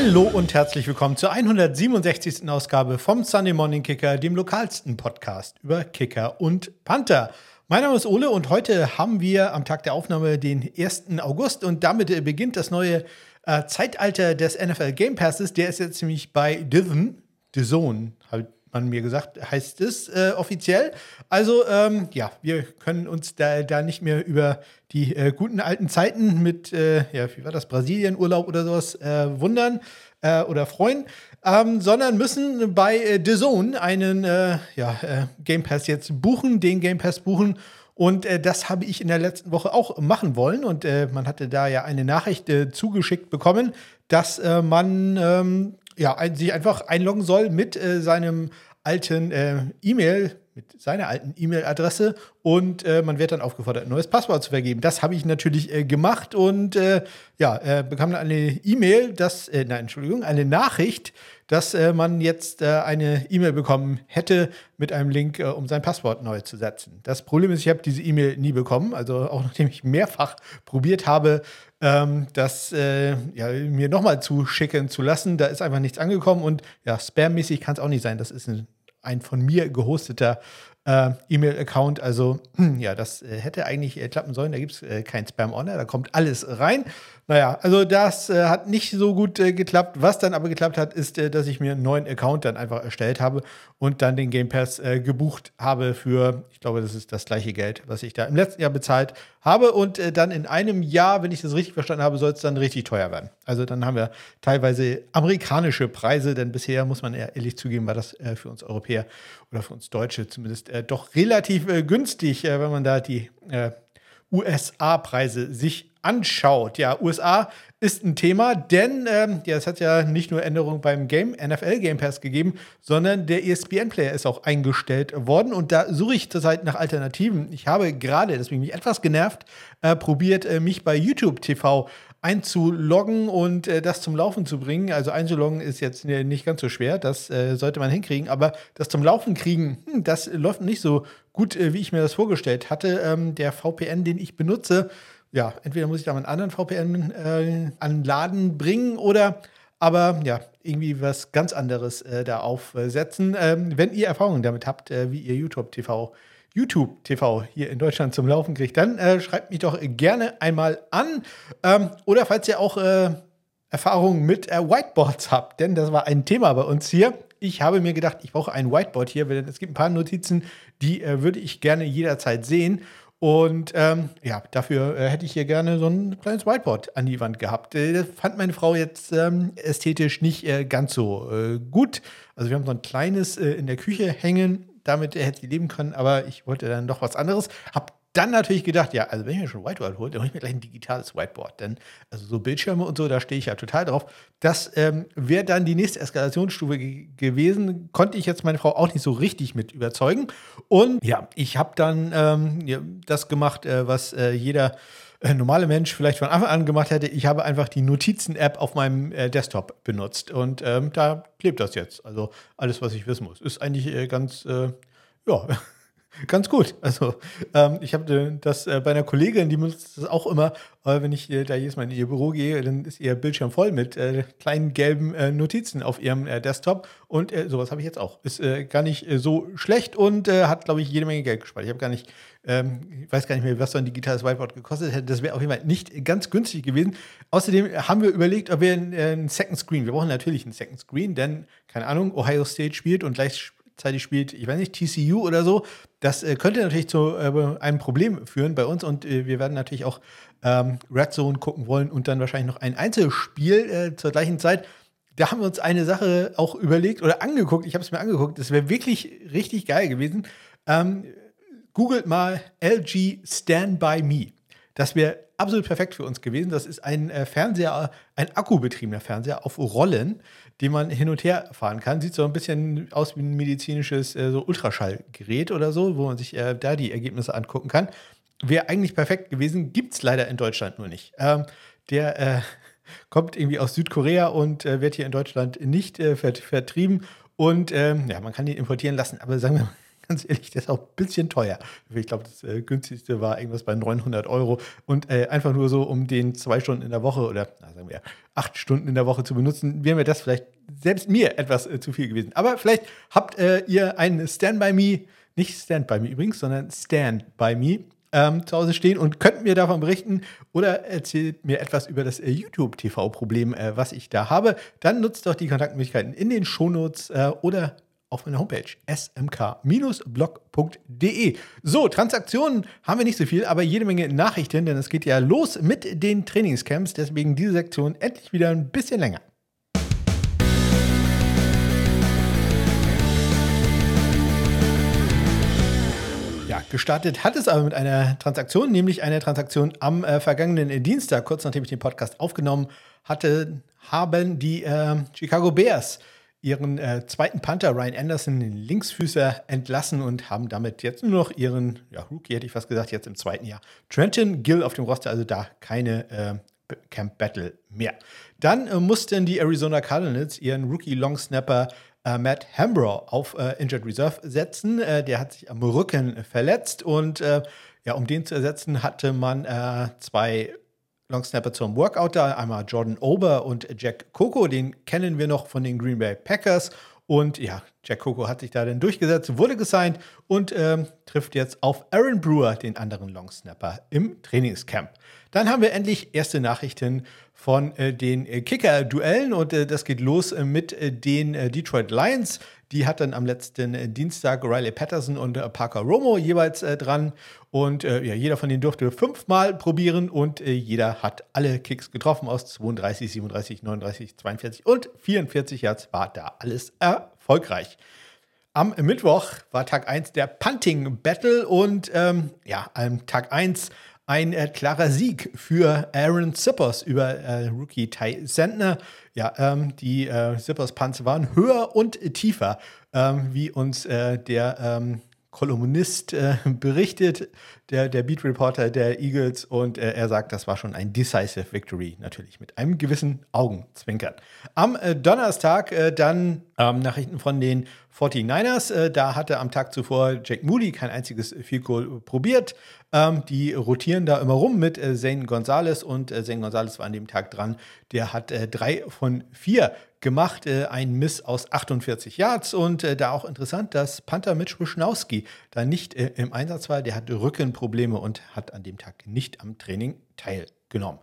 Hallo und herzlich willkommen zur 167. Ausgabe vom Sunday Morning Kicker, dem lokalsten Podcast über Kicker und Panther. Mein Name ist Ole und heute haben wir am Tag der Aufnahme den 1. August und damit äh, beginnt das neue äh, Zeitalter des NFL Game Passes. Der ist jetzt nämlich bei Diven, The Zone, halt man mir gesagt, heißt es äh, offiziell. Also ähm, ja, wir können uns da, da nicht mehr über die äh, guten alten Zeiten mit, äh, ja, wie war das, Brasilien-Urlaub oder sowas äh, wundern äh, oder freuen, ähm, sondern müssen bei äh, The Zone einen ja, Game Pass jetzt buchen, den Game Pass buchen. Und das habe ich in der letzten Woche auch machen wollen. Und man hatte da ja eine Nachricht zugeschickt bekommen, dass man ähm, ja, ein, sich einfach einloggen soll mit äh, seinem alten äh, E-Mail, mit seiner alten E-Mail-Adresse und äh, man wird dann aufgefordert, ein neues Passwort zu vergeben. Das habe ich natürlich äh, gemacht und äh, ja, äh, bekam dann eine E-Mail, dass, nein, Entschuldigung, eine Nachricht, dass man jetzt eine E-Mail bekommen hätte mit einem Link, um sein Passwort neu zu setzen. Das Problem ist, ich habe diese E-Mail nie bekommen, also auch nachdem ich mehrfach probiert habe, ähm, das äh, ja, mir nochmal zuschicken zu lassen. Da ist einfach nichts angekommen und ja, spammäßig kann es auch nicht sein. Das ist ein, ein von mir gehosteter äh, E-Mail-Account. Also ja, das äh, hätte eigentlich äh, klappen sollen. Da gibt es äh, kein Spam-Honor, da kommt alles rein. Naja, also das äh, hat nicht so gut äh, geklappt. Was dann aber geklappt hat, ist, dass ich mir einen neuen Account dann einfach erstellt habe und dann den Game Pass gebucht habe für, ich glaube, das ist das gleiche Geld, was ich da im letzten Jahr bezahlt habe. Und dann in einem Jahr, wenn ich das richtig verstanden habe, soll es dann richtig teuer werden. Also dann haben wir teilweise amerikanische Preise, denn bisher muss man ehrlich zugeben, war das für uns Europäer oder für uns Deutsche zumindest äh, doch relativ äh, günstig, äh, wenn man da die äh, USA-Preise sich anschaut. Ja, USA ist ein Thema, denn ähm, ja, es hat ja nicht nur Änderungen beim Game, NFL Game Pass gegeben, sondern der ESPN-Player ist auch eingestellt worden und da suche ich zurzeit nach Alternativen. Ich habe gerade, deswegen mich etwas genervt, äh, probiert, äh, mich bei YouTube TV einzuloggen und äh, das zum Laufen zu bringen. Also einzuloggen ist jetzt nicht ganz so schwer, das äh, sollte man hinkriegen, aber das zum Laufen kriegen, hm, das läuft nicht so gut, äh, wie ich mir das vorgestellt hatte. Ähm, der VPN, den ich benutze, ja, entweder muss ich da einen anderen VPN äh, an Laden bringen oder aber ja, irgendwie was ganz anderes äh, da aufsetzen. Ähm, wenn ihr Erfahrungen damit habt, äh, wie ihr YouTube TV YouTube TV hier in Deutschland zum Laufen kriegt, dann äh, schreibt mich doch gerne einmal an. Ähm, oder falls ihr auch äh, Erfahrungen mit äh, Whiteboards habt, denn das war ein Thema bei uns hier. Ich habe mir gedacht, ich brauche ein Whiteboard hier, denn es gibt ein paar Notizen, die äh, würde ich gerne jederzeit sehen. Und ähm, ja, dafür äh, hätte ich hier gerne so ein kleines Whiteboard an die Wand gehabt. Äh, das fand meine Frau jetzt ähm, ästhetisch nicht äh, ganz so äh, gut. Also wir haben so ein kleines äh, in der Küche hängen damit hätte ich leben können, aber ich wollte dann doch was anderes. Hab dann natürlich gedacht, ja, also wenn ich mir schon Whiteboard hole, dann hole ich mir gleich ein digitales Whiteboard. Denn also so Bildschirme und so, da stehe ich ja total drauf. Das ähm, wäre dann die nächste Eskalationsstufe gewesen. Konnte ich jetzt meine Frau auch nicht so richtig mit überzeugen. Und ja, ich habe dann ähm, ja, das gemacht, äh, was äh, jeder äh, normale Mensch vielleicht von Anfang an gemacht hätte. Ich habe einfach die Notizen-App auf meinem äh, Desktop benutzt und ähm, da klebt das jetzt. Also alles, was ich wissen muss. Ist eigentlich äh, ganz, äh, ja. Ganz gut. Also, ähm, ich habe das äh, bei einer Kollegin, die benutzt das auch immer, äh, wenn ich äh, da jedes Mal in ihr Büro gehe, dann ist ihr Bildschirm voll mit äh, kleinen gelben äh, Notizen auf ihrem äh, Desktop. Und sowas habe ich jetzt auch. Ist gar nicht so schlecht und hat, glaube ich, jede Menge Geld gespart. Ich habe gar nicht, ähm, ich weiß gar nicht mehr, was so ein digitales Whiteboard gekostet hätte. Das wäre auf jeden Fall nicht ganz günstig gewesen. Außerdem haben wir überlegt, ob wir einen Second Screen, wir brauchen natürlich einen Second Screen, denn, keine Ahnung, Ohio State spielt und gleich gleichzeitig spielt, ich weiß nicht, TCU oder so. Das äh, könnte natürlich zu äh, einem Problem führen bei uns und äh, wir werden natürlich auch ähm, Red Zone gucken wollen und dann wahrscheinlich noch ein Einzelspiel äh, zur gleichen Zeit. Da haben wir uns eine Sache auch überlegt oder angeguckt. Ich habe es mir angeguckt. Das wäre wirklich richtig geil gewesen. Ähm, googelt mal LG Stand By Me. Das wäre absolut perfekt für uns gewesen. Das ist ein äh, Fernseher, ein akkubetriebener Fernseher auf Rollen, den man hin und her fahren kann. Sieht so ein bisschen aus wie ein medizinisches äh, so Ultraschallgerät oder so, wo man sich äh, da die Ergebnisse angucken kann. Wäre eigentlich perfekt gewesen, gibt es leider in Deutschland nur nicht. Ähm, der kommt irgendwie aus Südkorea und wird hier in Deutschland nicht vert vertrieben. Und ähm, ja, man kann ihn importieren lassen, aber sagen wir mal ganz ehrlich, der ist auch ein bisschen teuer. Ich glaube, das äh, günstigste war irgendwas bei 900 Euro. Und äh, einfach nur so, um den zwei Stunden in der Woche oder na, sagen wir acht Stunden in der Woche zu benutzen, wäre mir das vielleicht selbst mir etwas äh, zu viel gewesen. Aber vielleicht habt äh, ihr einen Stand by Me, nicht Stand by Me übrigens, sondern Stand by Me ähm, zu Hause stehen und könnt mir davon berichten oder erzählt mir etwas über das äh, YouTube-TV-Problem, äh, was ich da habe. Dann nutzt doch die Kontaktmöglichkeiten in den Shownotes äh, oder auf meiner Homepage smk-blog.de. So, Transaktionen haben wir nicht so viel, aber jede Menge Nachrichten, denn es geht ja los mit den Trainingscamps. Deswegen diese Sektion endlich wieder ein bisschen länger. Ja, gestartet hat es aber mit einer Transaktion, nämlich einer Transaktion am äh, vergangenen Dienstag, kurz nachdem ich den Podcast aufgenommen hatte, haben die äh, Chicago Bears ihren äh, zweiten Panther Ryan Anderson, den Linksfüßer, entlassen und haben damit jetzt nur noch ihren ja, Rookie, hätte ich fast gesagt, jetzt im zweiten Jahr. Trenton Gill auf dem Roster, also da keine äh, Camp Battle mehr. Dann äh, mussten die Arizona Cardinals ihren Rookie Long Snapper äh, Matt Hambrough auf äh, Injured Reserve setzen. Äh, der hat sich am Rücken verletzt und ja, um den zu ersetzen, hatte man zwei Longsnapper zum Workout da. Einmal Jordan Ober und Jack Coco, den kennen wir noch von den Green Bay Packers. Und ja, Jack Coco hat sich da dann durchgesetzt, wurde gesigned und ähm, trifft jetzt auf Aaron Brewer, den anderen Longsnapper, im Trainingscamp. Dann haben wir endlich erste Nachrichten von äh, den äh, Kicker-Duellen und äh, das geht los äh, mit äh, den äh, Detroit Lions. Die hat dann am letzten Dienstag Riley Patterson und Parker Romo jeweils dran. Und ja, jeder von denen durfte fünfmal probieren und jeder hat alle Kicks getroffen aus 32, 37, 39, 42 und 44 Yards. War da alles erfolgreich. Am Mittwoch war Tag 1 der Punting Battle und ähm, ja, am Tag 1 ein äh, klarer Sieg für Aaron Zippers über äh, Rookie Ty Sentner. Ja, ähm, die äh, Zippers Punts waren höher und tiefer, ähm, wie uns äh, der ähm, Kolumnist äh, berichtet, der, der Beat Reporter der Eagles, und äh, er sagt, das war schon ein decisive Victory, natürlich mit einem gewissen Augenzwinkern. Am Donnerstag dann ähm, Nachrichten von den 49ers. Äh, da hatte am Tag zuvor Jake Moody kein einziges Field Goal probiert. Ähm, die rotieren da immer rum mit äh, Zane Gonzalez und äh, Zane Gonzalez war an dem Tag dran. Der hat äh, drei von vier gemacht, äh, ein Miss aus 48 Yards und äh, da auch interessant, dass Panther Mitch Wischnowski da nicht äh, im Einsatz war. Der hatte Rückenprobleme und hat an dem Tag nicht am Training teilgenommen.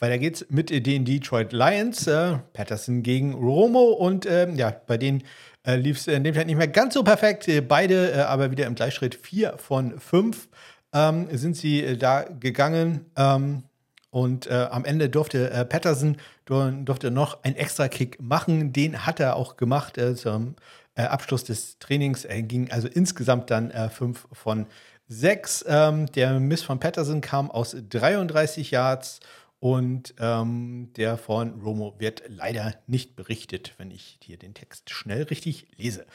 Weiter geht's mit den Detroit Lions. Äh, Patterson gegen Romo und äh, ja, bei denen äh, lief es in dem Fall nicht mehr ganz so perfekt. Beide aber wieder im Gleichschritt 4 von 5 ähm, sind sie äh, da gegangen. Ähm, und äh, am Ende durfte äh, Patterson durfte noch einen Extra-Kick machen. Den hat er auch gemacht äh, zum äh, Abschluss des Trainings. Er ging also insgesamt dann äh, von sechs. Ähm, der Miss von Patterson kam aus 33 Yards und ähm, der von Romo wird leider nicht berichtet, wenn ich hier den Text schnell richtig lese.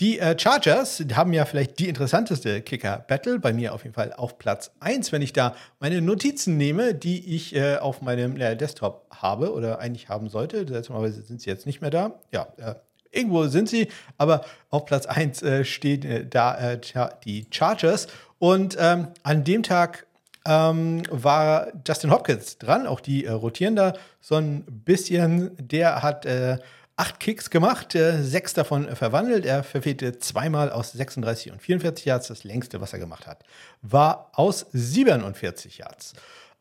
Die äh, Chargers haben ja vielleicht die interessanteste Kicker-Battle, bei mir auf jeden Fall auf Platz 1, wenn ich da meine Notizen nehme, die ich äh, auf meinem äh, Desktop habe oder eigentlich haben sollte. Seltsamerweise sind sie jetzt nicht mehr da. Ja, äh, irgendwo sind sie, aber auf Platz 1 äh, stehen äh, da die Chargers. Und ähm, an dem Tag ähm, war Justin Hopkins dran, auch die äh, rotieren da so ein bisschen. Der hat äh, acht Kicks gemacht, äh, sechs davon verwandelt. Er verfehlte zweimal aus 36 und 44 Yards. Das längste, was er gemacht hat, war aus 47 Yards.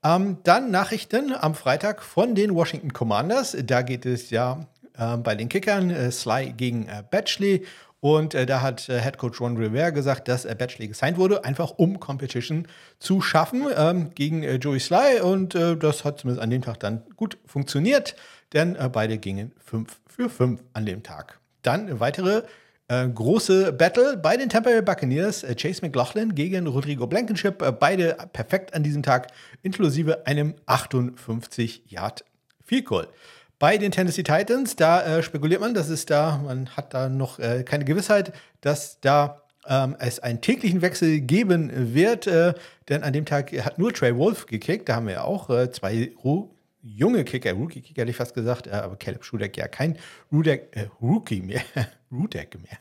Ähm, dann Nachrichten am Freitag von den Washington Commanders. Da geht es ja äh, bei den Kickern äh, Sly gegen äh, Batchley und äh, da hat äh, Head Coach Ron Rivera gesagt, dass äh, Batchley gesigned wurde, einfach um Competition zu schaffen ähm, gegen äh, Joey Sly. Und äh, das hat zumindest an dem Tag dann gut funktioniert, denn äh, beide gingen 5 für 5 an dem Tag. Dann weitere äh, große Battle bei den Tampa Bay Buccaneers. Chase McLaughlin gegen Rodrigo Blankenship. beide perfekt an diesem Tag, inklusive einem 58 Yard Field Goal. Bei den Tennessee Titans, da äh, spekuliert man, dass es da, man hat da noch äh, keine Gewissheit, dass da ähm, es einen täglichen Wechsel geben wird. Äh, denn an dem Tag hat nur Trey Wolf gekickt. Da haben wir auch äh, zwei Ru junge Kicker, Rookie-Kicker hätte ich fast gesagt, äh, aber Caleb Schudeck ja kein Rudek, äh, Rookie mehr, Rudek mehr.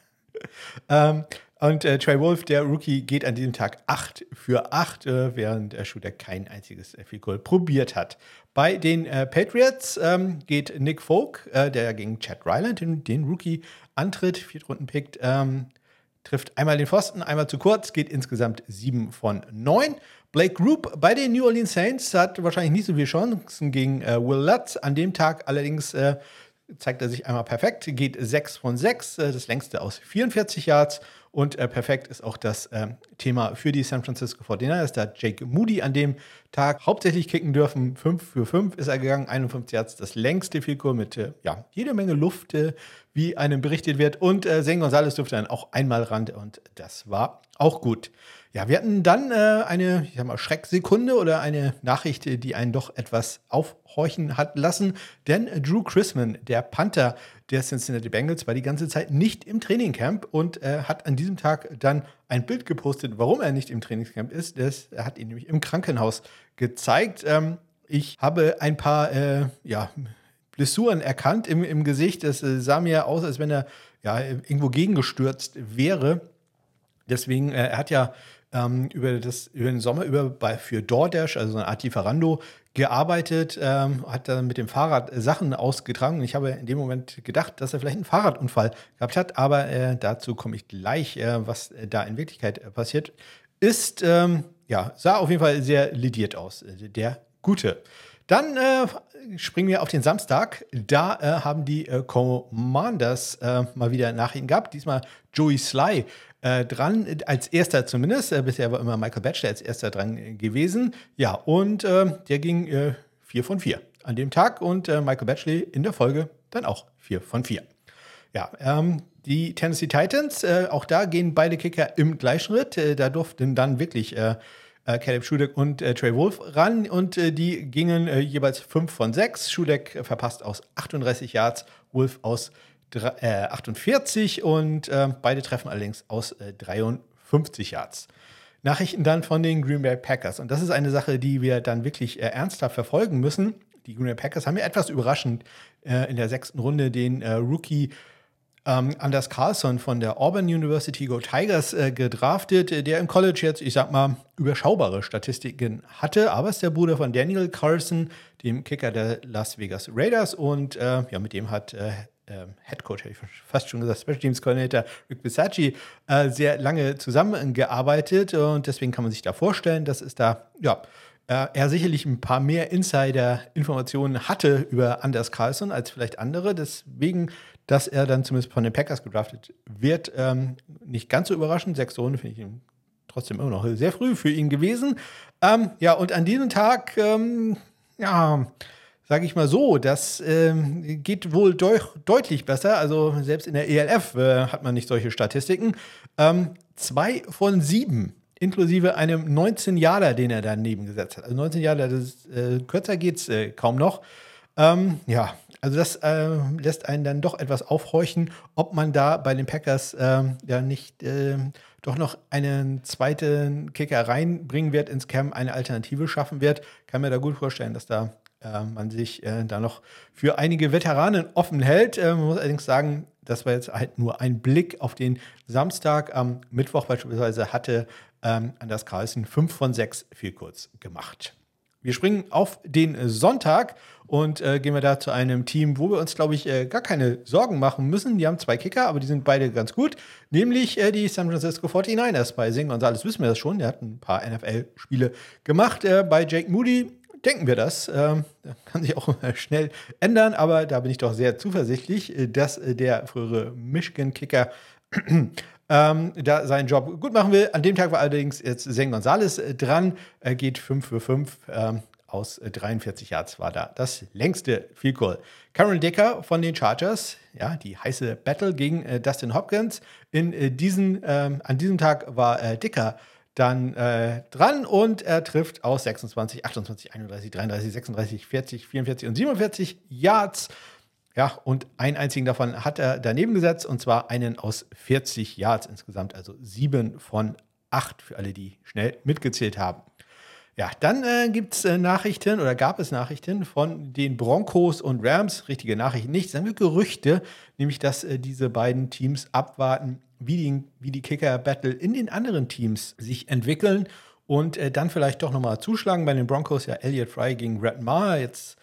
ähm, Und äh, Trey Wolf, der Rookie, geht an diesem Tag 8 für 8, äh, während der Shooter kein einziges Field Goal probiert hat. Bei den äh, Patriots ähm, geht Nick Folk, äh, der gegen Chad Ryland, den, den Rookie, antritt, Viertrunden-Pick, ähm, trifft einmal den Pfosten, einmal zu kurz, geht insgesamt 7 von 9. Blake Group bei den New Orleans Saints hat wahrscheinlich nicht so viele Chancen gegen äh, Will Lutz. An dem Tag allerdings äh, zeigt er sich einmal perfekt, geht 6 von 6, äh, das längste aus 44 Yards. Und äh, perfekt ist auch das äh, Thema für die San Francisco 49ers. Da Jake Moody an dem Tag hauptsächlich kicken dürfen. 5 für 5 ist er gegangen, 51 Yards, das längste Field mit äh, ja, jede Menge Luft, äh, wie einem berichtet wird. Und äh, Zen Gonzalez durfte dann auch einmal ran und das war auch gut. Ja, wir hatten dann äh, eine, ich sag mal, Schrecksekunde oder eine Nachricht, die einen doch etwas aufhorchen hat lassen. Denn Drew Chrisman, der Panther der Cincinnati Bengals, war die ganze Zeit nicht im Trainingcamp und äh, hat an diesem Tag dann ein Bild gepostet, warum er nicht im Trainingscamp ist. Das, hat ihn nämlich im Krankenhaus gezeigt. Ähm, ich habe ein paar, äh, ja, Blessuren erkannt im, im Gesicht. Es äh, sah mir aus, als wenn er ja, irgendwo gegengestürzt wäre. Deswegen, äh, er hat ja ähm, über, das, über den Sommer über bei, für DoorDash, also eine Art Lieferando, gearbeitet, ähm, hat dann mit dem Fahrrad Sachen ausgetragen. Ich habe in dem Moment gedacht, dass er vielleicht einen Fahrradunfall gehabt hat, aber äh, dazu komme ich gleich, äh, was da in Wirklichkeit äh, passiert ist. Ähm, ja, sah auf jeden Fall sehr lidiert aus, äh, der Gute. Dann äh, springen wir auf den Samstag. Da äh, haben die äh, Commanders äh, mal wieder Nachrichten gehabt. Diesmal Joey Sly äh, dran, als erster zumindest. Äh, bisher war immer Michael Batchelor als erster dran gewesen. Ja, und äh, der ging äh, 4 von 4 an dem Tag und äh, Michael Batchley in der Folge dann auch 4 von 4. Ja, ähm, die Tennessee Titans, äh, auch da gehen beide Kicker im Gleichschritt. Äh, da durften dann wirklich äh, äh, Caleb Schudeck und äh, Trey Wolf ran und äh, die gingen äh, jeweils 5 von 6. Schudeck verpasst aus 38 Yards, Wolf aus 48 äh, und äh, beide treffen allerdings aus 53 äh, Yards. Nachrichten dann von den Green Bay Packers. Und das ist eine Sache, die wir dann wirklich ernsthaft verfolgen müssen. Die Green Bay Packers haben ja etwas überraschend in der sechsten Runde den Rookie ähm, Anders Carlson von der Auburn University Go Tigers äh, gedraftet, der im College jetzt, ich sag mal, überschaubare Statistiken hatte, aber ist der Bruder von Daniel Carlson, dem Kicker der Las Vegas Raiders und äh, ja, mit dem hat äh, ähm, Head Coach, hätte ich fast schon gesagt, Special Teams Coordinator Rick Bisacci, äh, sehr lange zusammengearbeitet und deswegen kann man sich da vorstellen, dass es da, ja, äh, er sicherlich ein paar mehr Insider-Informationen hatte über Anders Carlson als vielleicht andere. Deswegen, dass er dann zumindest von den Packers gedraftet wird, ähm, nicht ganz so überraschend. Sechs Runde finde ich trotzdem immer noch sehr früh für ihn gewesen. Ähm, ja, und an diesem Tag, ähm, ja, sage ich mal so, das ähm, geht wohl deut deutlich besser. Also selbst in der ELF äh, hat man nicht solche Statistiken. Ähm, zwei von sieben, inklusive einem 19 Jahre, den er daneben gesetzt hat. Also 19 Jahre, das, äh, kürzer geht es äh, kaum noch. Ähm, ja, also das äh, lässt einen dann doch etwas aufhorchen, ob man da bei den Packers ähm, ja nicht ähm, doch noch einen zweiten Kicker reinbringen wird ins Camp, eine Alternative schaffen wird. Kann mir da gut vorstellen, dass da äh, man sich äh, da noch für einige Veteranen offen hält. Äh, man muss allerdings sagen, das war jetzt halt nur ein Blick auf den Samstag. Am Mittwoch beispielsweise hatte ähm, Anders Carlsen 5 von 6 viel kurz gemacht. Wir springen auf den Sonntag und äh, gehen wir da zu einem Team, wo wir uns, glaube ich, äh, gar keine Sorgen machen müssen. Die haben zwei Kicker, aber die sind beide ganz gut, nämlich äh, die San Francisco 49ers. Bei Sing Gonzalez wissen wir das schon, der hat ein paar NFL-Spiele gemacht. Äh, bei Jake Moody denken wir das. Ähm, kann sich auch schnell ändern, aber da bin ich doch sehr zuversichtlich, äh, dass äh, der frühere Michigan-Kicker ähm, da seinen Job gut machen will. An dem Tag war allerdings jetzt Zen Gonzalez äh, dran. Er geht 5 für 5 ähm, aus 43 Yards war da das längste Field Goal. Cameron Dicker von den Chargers, ja, die heiße Battle gegen äh, Dustin Hopkins. In, äh, diesen, ähm, an diesem Tag war äh, Dicker dann äh, dran und er trifft aus 26, 28, 31, 33, 36, 40, 44 und 47 Yards. Ja, und einen einzigen davon hat er daneben gesetzt und zwar einen aus 40 Yards insgesamt, also sieben von acht für alle, die schnell mitgezählt haben. Ja, dann äh, gibt es äh, Nachrichten oder gab es Nachrichten von den Broncos und Rams. Richtige Nachrichten nicht, sagen wir Gerüchte, nämlich dass äh, diese beiden Teams abwarten, wie die, wie die Kicker-Battle in den anderen Teams sich entwickeln und äh, dann vielleicht doch nochmal zuschlagen. Bei den Broncos ja Elliot Fry gegen Brett Maher. Jetzt,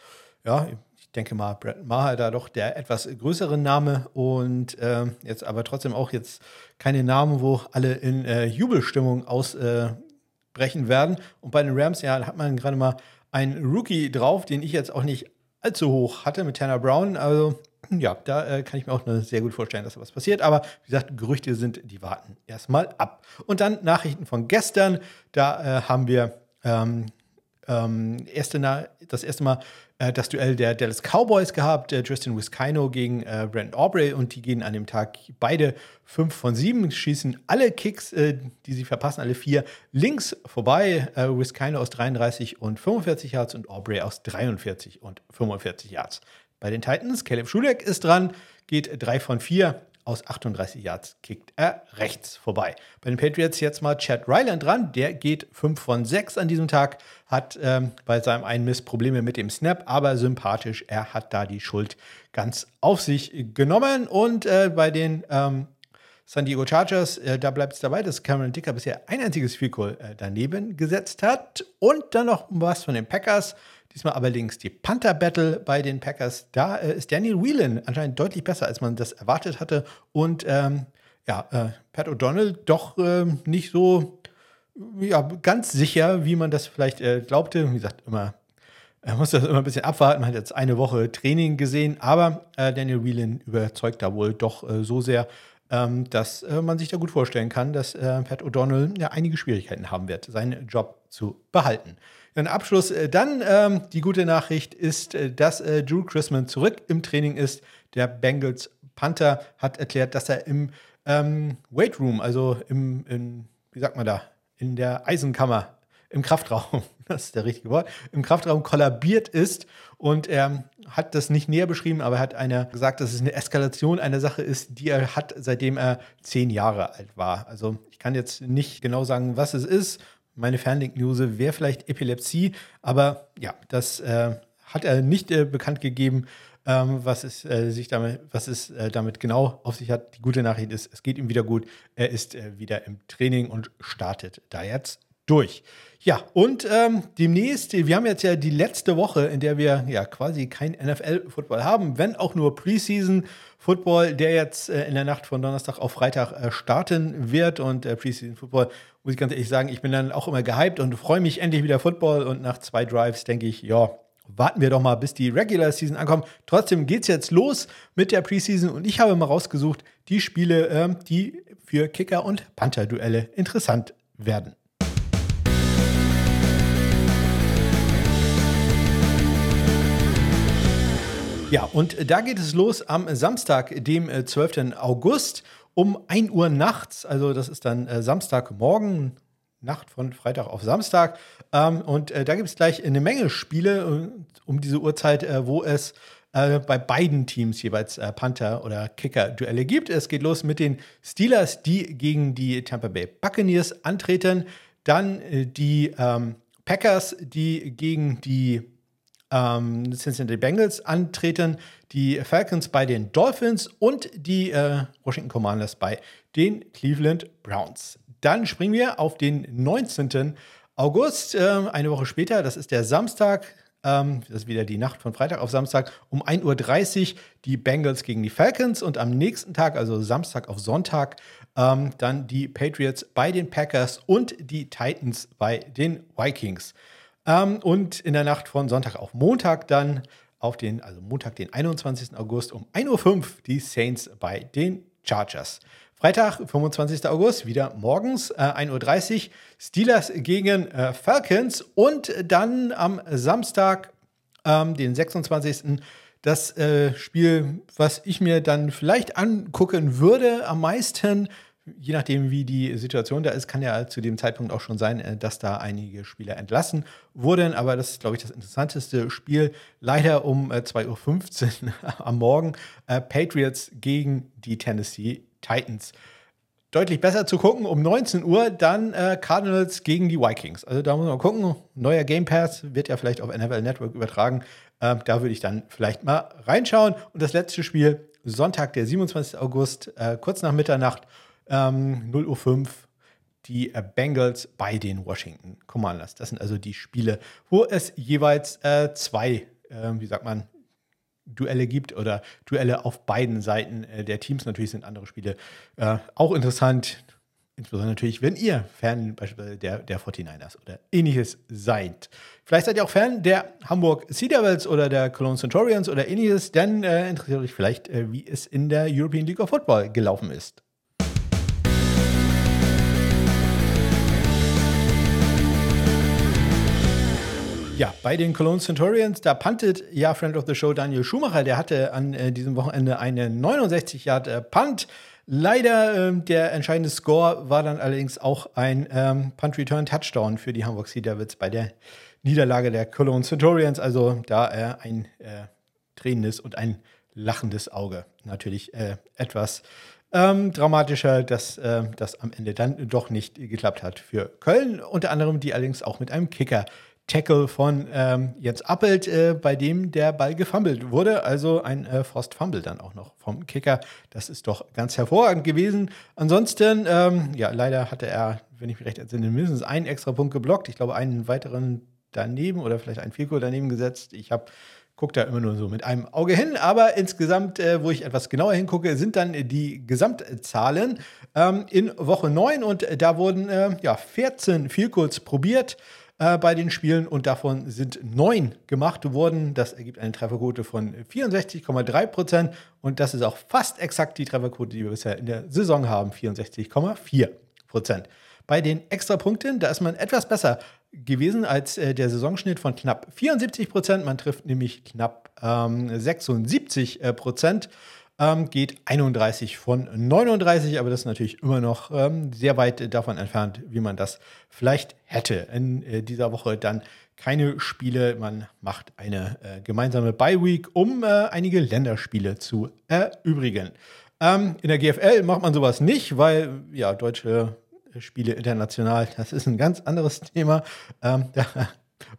ja, ich denke mal, Brett Maher da doch der etwas größere Name und äh, jetzt aber trotzdem auch jetzt keine Namen, wo alle in äh, Jubelstimmung ausbrechen werden. Und bei den Rams, ja, hat man gerade mal einen Rookie drauf, den ich jetzt auch nicht allzu hoch hatte mit Tanner Brown. Also ja, da äh, kann ich mir auch sehr gut vorstellen, dass da was passiert. Aber wie gesagt, Gerüchte sind, die warten erstmal ab. Und dann Nachrichten von gestern. Da äh, haben wir ähm, ähm, erste, das erste Mal äh, das Duell der Dallas Cowboys gehabt, äh, Tristan Wiskino gegen äh, Brandon Aubrey und die gehen an dem Tag beide 5 von 7, schießen alle Kicks, äh, die sie verpassen, alle vier links vorbei. Wiskino aus 33 und 45 Yards und Aubrey aus 43 und 45 Yards. Bei den Titans, Caleb Schuleck ist dran, geht 3 von 4 aus 38 Yards kickt er rechts vorbei. Bei den Patriots jetzt mal Chad Ryland dran. Der geht 5 von 6 an diesem Tag, hat ähm, bei seinem einen Miss Probleme mit dem Snap, aber sympathisch. Er hat da die Schuld ganz auf sich genommen. Und äh, bei den ähm, San Diego Chargers, äh, da bleibt es dabei, dass Cameron Dicker bisher ein einziges Field Goal äh, daneben gesetzt hat. Und dann noch was von den Packers. Diesmal allerdings die Panther Battle bei den Packers. Da äh, ist Daniel Whelan anscheinend deutlich besser, als man das erwartet hatte. Und ähm, ja, äh, Pat O'Donnell doch äh, nicht so ja, ganz sicher, wie man das vielleicht äh, glaubte. Wie gesagt, immer er muss das immer ein bisschen abwarten. Man hat jetzt eine Woche Training gesehen, aber äh, Daniel Whelan überzeugt da wohl doch äh, so sehr, ähm, dass äh, man sich da gut vorstellen kann, dass äh, Pat O'Donnell ja einige Schwierigkeiten haben wird, seinen Job zu behalten. Ein Abschluss äh, dann ähm, die gute Nachricht ist, äh, dass äh, Drew Chrisman zurück im Training ist. Der Bengals Panther hat erklärt, dass er im ähm, Weight Room, also im, in, wie sagt man da, in der Eisenkammer, im Kraftraum, das ist der richtige Wort, im Kraftraum kollabiert ist. Und er hat das nicht näher beschrieben, aber er hat einer gesagt, dass es eine Eskalation einer Sache ist, die er hat, seitdem er zehn Jahre alt war. Also ich kann jetzt nicht genau sagen, was es ist meine Ferndiagnose wäre vielleicht Epilepsie, aber ja, das äh, hat er nicht äh, bekannt gegeben, ähm, was es äh, sich damit, was es äh, damit genau auf sich hat. Die gute Nachricht ist, es geht ihm wieder gut. Er ist äh, wieder im Training und startet da jetzt durch. Ja, und ähm, demnächst, wir haben jetzt ja die letzte Woche, in der wir ja quasi kein NFL-Football haben, wenn auch nur Preseason-Football, der jetzt äh, in der Nacht von Donnerstag auf Freitag äh, starten wird. Und äh, Preseason-Football, muss ich ganz ehrlich sagen, ich bin dann auch immer gehypt und freue mich endlich wieder Football. Und nach zwei Drives denke ich, ja, warten wir doch mal, bis die Regular Season ankommt. Trotzdem geht es jetzt los mit der Preseason und ich habe mal rausgesucht, die Spiele, ähm, die für Kicker- und Panther-Duelle interessant werden. Ja, und da geht es los am Samstag, dem 12. Äh, August um 1 Uhr nachts. Also das ist dann äh, Samstagmorgen, Nacht von Freitag auf Samstag. Ähm, und äh, da gibt es gleich eine Menge Spiele äh, um diese Uhrzeit, äh, wo es äh, bei beiden Teams jeweils äh, Panther- oder Kicker-Duelle gibt. Es geht los mit den Steelers, die gegen die Tampa Bay Buccaneers antreten. Dann die ähm, Packers, die gegen die ähm, Cincinnati Bengals antreten, die Falcons bei den Dolphins und die äh, Washington Commanders bei den Cleveland Browns. Dann springen wir auf den 19. August, äh, eine Woche später, das ist der Samstag. Ähm, das ist wieder die Nacht von Freitag auf Samstag um 1.30 Uhr die Bengals gegen die Falcons und am nächsten Tag, also Samstag auf Sonntag, ähm, dann die Patriots bei den Packers und die Titans bei den Vikings. Ähm, und in der Nacht von Sonntag auf Montag dann auf den, also Montag, den 21. August um 1.05 Uhr die Saints bei den Chargers. Freitag, 25. August, wieder morgens, äh, 1.30 Uhr, Steelers gegen äh, Falcons und dann am Samstag, ähm, den 26. Das äh, Spiel, was ich mir dann vielleicht angucken würde am meisten, je nachdem, wie die Situation da ist, kann ja zu dem Zeitpunkt auch schon sein, äh, dass da einige Spieler entlassen wurden. Aber das ist, glaube ich, das interessanteste Spiel. Leider um 2.15 äh, Uhr am Morgen. Äh, Patriots gegen die Tennessee Titans. Deutlich besser zu gucken, um 19 Uhr dann Cardinals gegen die Vikings. Also da muss man gucken. Neuer Game Pass wird ja vielleicht auf NFL Network übertragen. Äh, da würde ich dann vielleicht mal reinschauen. Und das letzte Spiel, Sonntag, der 27. August, kurz nach Mitternacht, ähm, 0.05 Uhr die äh, Bengals bei den Washington Commanders. Das sind also die Spiele, wo es jeweils äh, zwei, äh, wie sagt man, Duelle gibt oder Duelle auf beiden Seiten äh, der Teams. Natürlich sind andere Spiele äh, auch interessant. Insbesondere natürlich, wenn ihr Fan beispielsweise der, der 49ers oder ähnliches seid. Vielleicht seid ihr auch Fan der Hamburg Sea Devils oder der Cologne Centurions oder ähnliches, dann äh, interessiert euch vielleicht, wie es in der European League of Football gelaufen ist. Ja, bei den Cologne Centurions, da puntet ja Friend of the Show Daniel Schumacher. Der hatte an äh, diesem Wochenende einen 69 Yard äh, Punt. Leider ähm, der entscheidende Score war dann allerdings auch ein ähm, Punt Return Touchdown für die Hamburg Sea Devils bei der Niederlage der Cologne Centurions. Also da äh, ein äh, tränendes und ein lachendes Auge. Natürlich äh, etwas ähm, dramatischer, dass äh, das am Ende dann doch nicht geklappt hat für Köln. Unter anderem die allerdings auch mit einem Kicker Tackle von ähm, Jens Appelt, äh, bei dem der Ball gefummelt wurde. Also ein äh, Frost Fumble dann auch noch vom Kicker. Das ist doch ganz hervorragend gewesen. Ansonsten, ähm, ja, leider hatte er, wenn ich mich recht entsinne, mindestens einen extra Punkt geblockt. Ich glaube, einen weiteren daneben oder vielleicht einen Vielkohl daneben gesetzt. Ich habe gucke da immer nur so mit einem Auge hin, aber insgesamt, äh, wo ich etwas genauer hingucke, sind dann die Gesamtzahlen ähm, in Woche 9 und da wurden äh, ja 14 Vielkurs probiert äh, bei den Spielen und davon sind neun gemacht worden. Das ergibt eine Trefferquote von 64,3 Prozent und das ist auch fast exakt die Trefferquote, die wir bisher in der Saison haben, 64,4 Prozent. Bei den Extrapunkten, da ist man etwas besser gewesen als äh, der Saisonschnitt von knapp 74 Prozent. Man trifft nämlich knapp ähm, 76 äh, Prozent ähm, geht 31 von 39, aber das ist natürlich immer noch ähm, sehr weit davon entfernt, wie man das vielleicht hätte. In äh, dieser Woche dann keine Spiele, man macht eine äh, gemeinsame Bye-Week, um äh, einige Länderspiele zu erübrigen. Ähm, in der GFL macht man sowas nicht, weil ja, deutsche Spiele international, das ist ein ganz anderes Thema. Ähm, da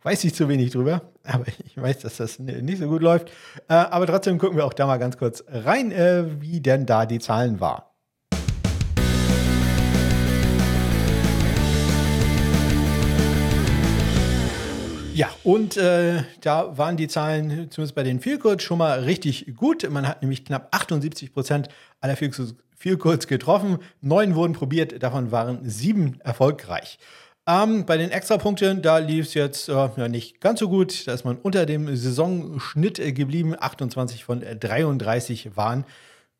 weiß ich zu wenig drüber, aber ich weiß, dass das nicht so gut läuft. Äh, aber trotzdem gucken wir auch da mal ganz kurz rein, äh, wie denn da die Zahlen waren. Ja, und äh, da waren die Zahlen zumindest bei den Vielkurz schon mal richtig gut. Man hat nämlich knapp 78 Prozent aller Vielkurz getroffen. Neun wurden probiert, davon waren sieben erfolgreich. Ähm, bei den Extrapunkten, da lief es jetzt äh, ja, nicht ganz so gut. Da ist man unter dem Saisonschnitt äh, geblieben. 28 von äh, 33 waren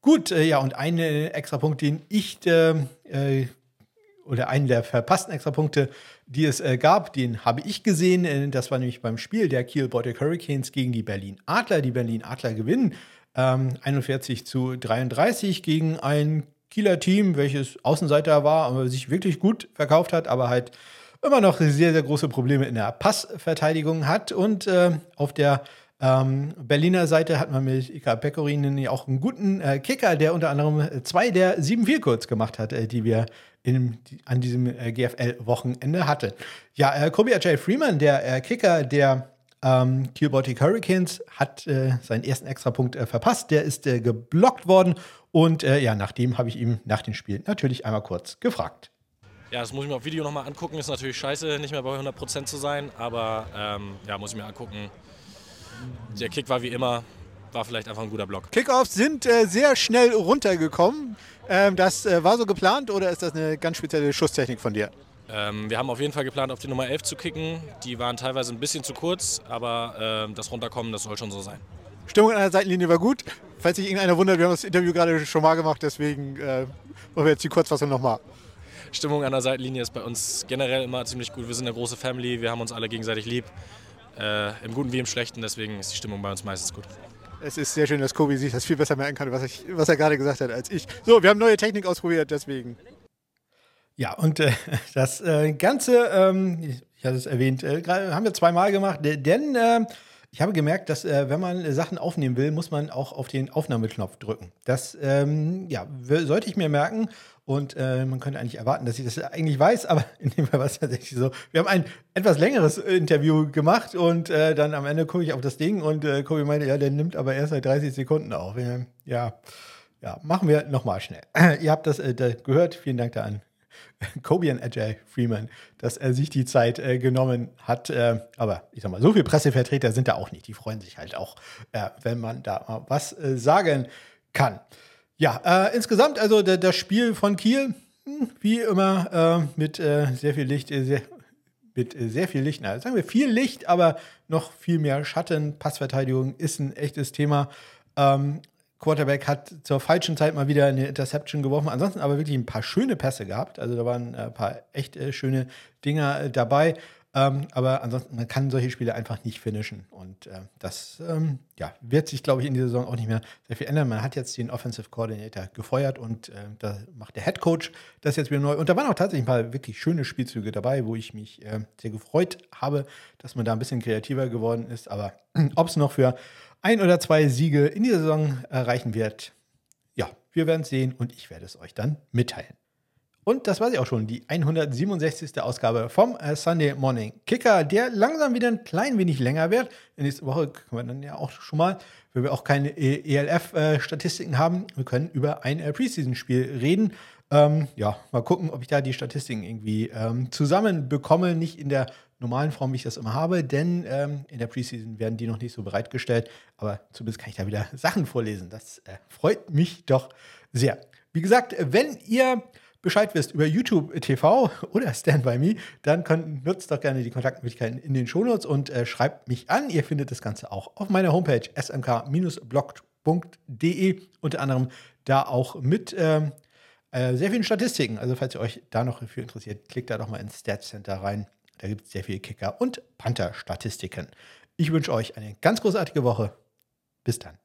gut. Äh, ja, und ein Extrapunkt, den ich äh, äh, oder einen der verpassten Extrapunkte, die es gab, den habe ich gesehen. das war nämlich beim Spiel der Kiel Baltic Hurricanes gegen die Berlin Adler. Die Berlin Adler gewinnen ähm, 41 zu 33 gegen ein Kieler Team, welches Außenseiter war, aber sich wirklich gut verkauft hat, aber halt immer noch sehr, sehr große Probleme in der Passverteidigung hat. Und äh, auf der ähm, Berliner Seite hat man mit Ika Pecorinen auch einen guten äh, Kicker, der unter anderem zwei der sieben Vielkurz gemacht hat, äh, die wir in, an diesem äh, GFL-Wochenende hatten. Ja, äh, Kobe J. Freeman, der äh, Kicker der ähm, Baltic Hurricanes, hat äh, seinen ersten Extrapunkt verpasst. Der ist geblockt worden und ja, nachdem habe ich ihm nach dem Spiel natürlich einmal kurz gefragt. Ja, das muss ich mir auf Video nochmal angucken. Ist natürlich scheiße, nicht mehr bei 100% zu sein, aber ähm, ja, muss ich mir angucken. Der Kick war wie immer, war vielleicht einfach ein guter Block. Kickoffs sind äh, sehr schnell runtergekommen. Ähm, das äh, war so geplant oder ist das eine ganz spezielle Schusstechnik von dir? Ähm, wir haben auf jeden Fall geplant, auf die Nummer 11 zu kicken. Die waren teilweise ein bisschen zu kurz, aber äh, das Runterkommen, das soll schon so sein. Stimmung an der Seitenlinie war gut. Falls sich irgendeiner wundert, wir haben das Interview gerade schon mal gemacht, deswegen äh, machen wir jetzt die Kurzfassung nochmal. Stimmung an der Seitenlinie ist bei uns generell immer ziemlich gut. Wir sind eine große Family, wir haben uns alle gegenseitig lieb. Äh, Im Guten wie im Schlechten, deswegen ist die Stimmung bei uns meistens gut. Es ist sehr schön, dass Kobi sich das viel besser merken kann, was, ich, was er gerade gesagt hat, als ich. So, wir haben neue Technik ausprobiert, deswegen. Ja, und äh, das äh, Ganze, ähm, ich hatte es erwähnt, äh, haben wir zweimal gemacht, denn äh, ich habe gemerkt, dass äh, wenn man Sachen aufnehmen will, muss man auch auf den Aufnahmeknopf drücken. Das ähm, ja, sollte ich mir merken. Und äh, man könnte eigentlich erwarten, dass ich das eigentlich weiß, aber in dem Fall war es tatsächlich so. Wir haben ein etwas längeres Interview gemacht und äh, dann am Ende gucke ich auf das Ding und äh, Kobi meinte, ja, der nimmt aber erst seit 30 Sekunden auf. Ja, ja, machen wir nochmal schnell. Ihr habt das äh, gehört. Vielen Dank da an Kobe und Ajay Freeman, dass er sich die Zeit äh, genommen hat. Äh, aber ich sag mal, so viele Pressevertreter sind da auch nicht. Die freuen sich halt auch, äh, wenn man da mal was äh, sagen kann. Ja, äh, insgesamt, also das Spiel von Kiel, hm, wie immer, äh, mit sehr viel Licht, sehr, mit sehr viel Licht, na, sagen wir viel Licht, aber noch viel mehr Schatten. Passverteidigung ist ein echtes Thema. Ähm, Quarterback hat zur falschen Zeit mal wieder eine Interception geworfen. Ansonsten aber wirklich ein paar schöne Pässe gehabt. Also da waren ein paar echt äh, schöne Dinger äh, dabei. Ähm, aber ansonsten, man kann solche Spiele einfach nicht finishen. Und äh, das ähm, ja, wird sich, glaube ich, in dieser Saison auch nicht mehr sehr viel ändern. Man hat jetzt den Offensive Coordinator gefeuert und äh, da macht der Head Coach das jetzt wieder neu. Und da waren auch tatsächlich ein paar wirklich schöne Spielzüge dabei, wo ich mich äh, sehr gefreut habe, dass man da ein bisschen kreativer geworden ist. Aber ob es noch für ein oder zwei Siege in dieser Saison erreichen wird. Ja, wir werden es sehen und ich werde es euch dann mitteilen. Und das war sie auch schon, die 167. Ausgabe vom äh, Sunday Morning Kicker, der langsam wieder ein klein wenig länger wird. In nächster Woche können wir dann ja auch schon mal, weil wir auch keine ELF-Statistiken äh, haben, wir können über ein äh, Preseason-Spiel reden. Ähm, ja, mal gucken, ob ich da die Statistiken irgendwie ähm, zusammenbekomme. Nicht in der normalen Form, wie ich das immer habe, denn ähm, in der Preseason werden die noch nicht so bereitgestellt. Aber zumindest kann ich da wieder Sachen vorlesen. Das äh, freut mich doch sehr. Wie gesagt, wenn ihr Bescheid wisst über YouTube TV oder Stand By Me, dann könnt, nutzt doch gerne die Kontaktmöglichkeiten in den Shownotes und äh, schreibt mich an. Ihr findet das Ganze auch auf meiner Homepage smk-blog.de, unter anderem da auch mit ähm, äh, sehr vielen Statistiken. Also falls ihr euch da noch für interessiert, klickt da doch mal ins Stats Center rein. Da gibt es sehr viele Kicker- und Panther-Statistiken. Ich wünsche euch eine ganz großartige Woche. Bis dann.